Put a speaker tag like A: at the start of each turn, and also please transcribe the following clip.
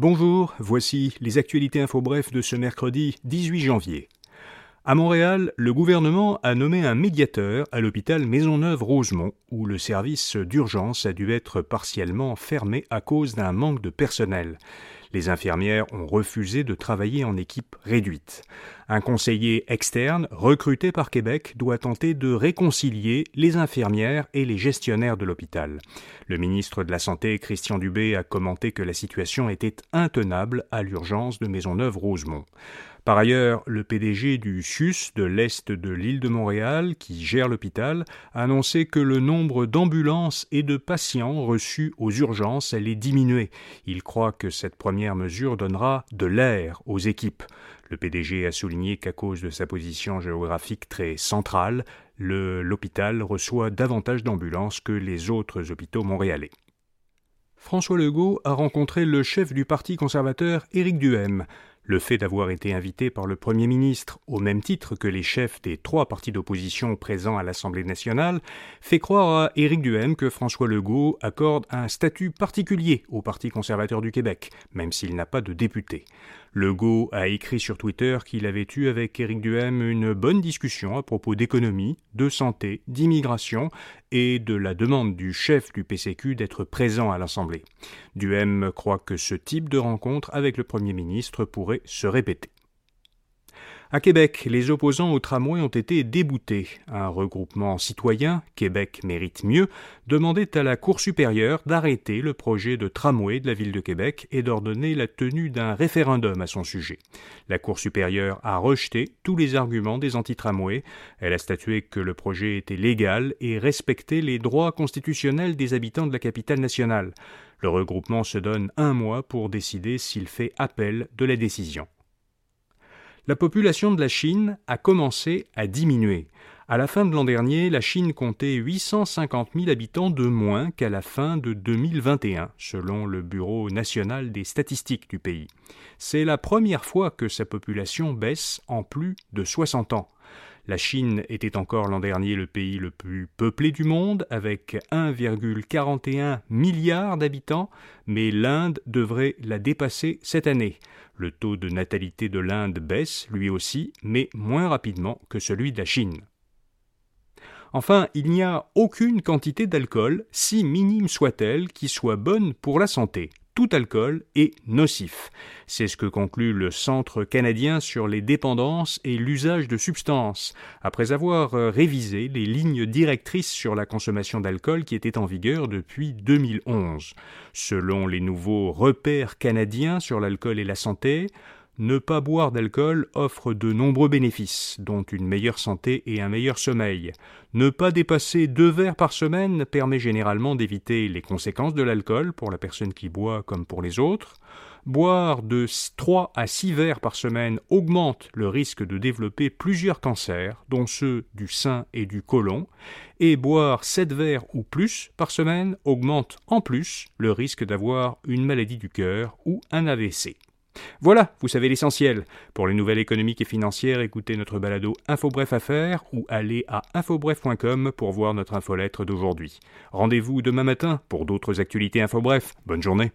A: Bonjour, voici les actualités info bref de ce mercredi 18 janvier. À Montréal, le gouvernement a nommé un médiateur à l'hôpital Maisonneuve-Rosemont, où le service d'urgence a dû être partiellement fermé à cause d'un manque de personnel. Les infirmières ont refusé de travailler en équipe réduite. Un conseiller externe, recruté par Québec, doit tenter de réconcilier les infirmières et les gestionnaires de l'hôpital. Le ministre de la Santé, Christian Dubé, a commenté que la situation était intenable à l'urgence de Maisonneuve-Rosemont. Par ailleurs, le PDG du CIUS de l'Est de l'île de Montréal, qui gère l'hôpital, a annoncé que le nombre d'ambulances et de patients reçus aux urgences allait diminuer. Il croit que cette première mesure donnera de l'air aux équipes. Le PDG a souligné qu'à cause de sa position géographique très centrale, l'hôpital reçoit davantage d'ambulances que les autres hôpitaux montréalais. François Legault a rencontré le chef du Parti conservateur Éric Duhem. Le fait d'avoir été invité par le Premier ministre, au même titre que les chefs des trois partis d'opposition présents à l'Assemblée nationale, fait croire à Éric Duhem que François Legault accorde un statut particulier au Parti conservateur du Québec, même s'il n'a pas de député. Legault a écrit sur Twitter qu'il avait eu avec Éric Duhem une bonne discussion à propos d'économie, de santé, d'immigration et de la demande du chef du PCQ d'être présent à l'Assemblée. Duhem croit que ce type de rencontre avec le Premier ministre pourrait se répéter. À Québec, les opposants au tramway ont été déboutés. Un regroupement citoyen, Québec mérite mieux, demandait à la Cour supérieure d'arrêter le projet de tramway de la ville de Québec et d'ordonner la tenue d'un référendum à son sujet. La Cour supérieure a rejeté tous les arguments des anti-tramways. Elle a statué que le projet était légal et respectait les droits constitutionnels des habitants de la capitale nationale. Le regroupement se donne un mois pour décider s'il fait appel de la décision la population de la Chine a commencé à diminuer. À la fin de l'an dernier, la Chine comptait 850 000 habitants de moins qu'à la fin de 2021, selon le Bureau national des statistiques du pays. C'est la première fois que sa population baisse en plus de 60 ans. La Chine était encore l'an dernier le pays le plus peuplé du monde, avec 1,41 milliard d'habitants, mais l'Inde devrait la dépasser cette année. Le taux de natalité de l'Inde baisse, lui aussi, mais moins rapidement que celui de la Chine. Enfin, il n'y a aucune quantité d'alcool, si minime soit-elle, qui soit bonne pour la santé tout alcool est nocif. C'est ce que conclut le Centre canadien sur les dépendances et l'usage de substances, après avoir euh, révisé les lignes directrices sur la consommation d'alcool qui étaient en vigueur depuis 2011. Selon les nouveaux repères canadiens sur l'alcool et la santé, ne pas boire d'alcool offre de nombreux bénéfices, dont une meilleure santé et un meilleur sommeil. Ne pas dépasser deux verres par semaine permet généralement d'éviter les conséquences de l'alcool pour la personne qui boit comme pour les autres. Boire de 3 à 6 verres par semaine augmente le risque de développer plusieurs cancers, dont ceux du sein et du côlon, et boire 7 verres ou plus par semaine augmente en plus le risque d'avoir une maladie du cœur ou un AVC. Voilà, vous savez l'essentiel. Pour les nouvelles économiques et financières, écoutez notre balado InfoBref Affaires ou allez à infobref.com pour voir notre infolettre d'aujourd'hui. Rendez-vous demain matin pour d'autres actualités InfoBref. Bonne journée.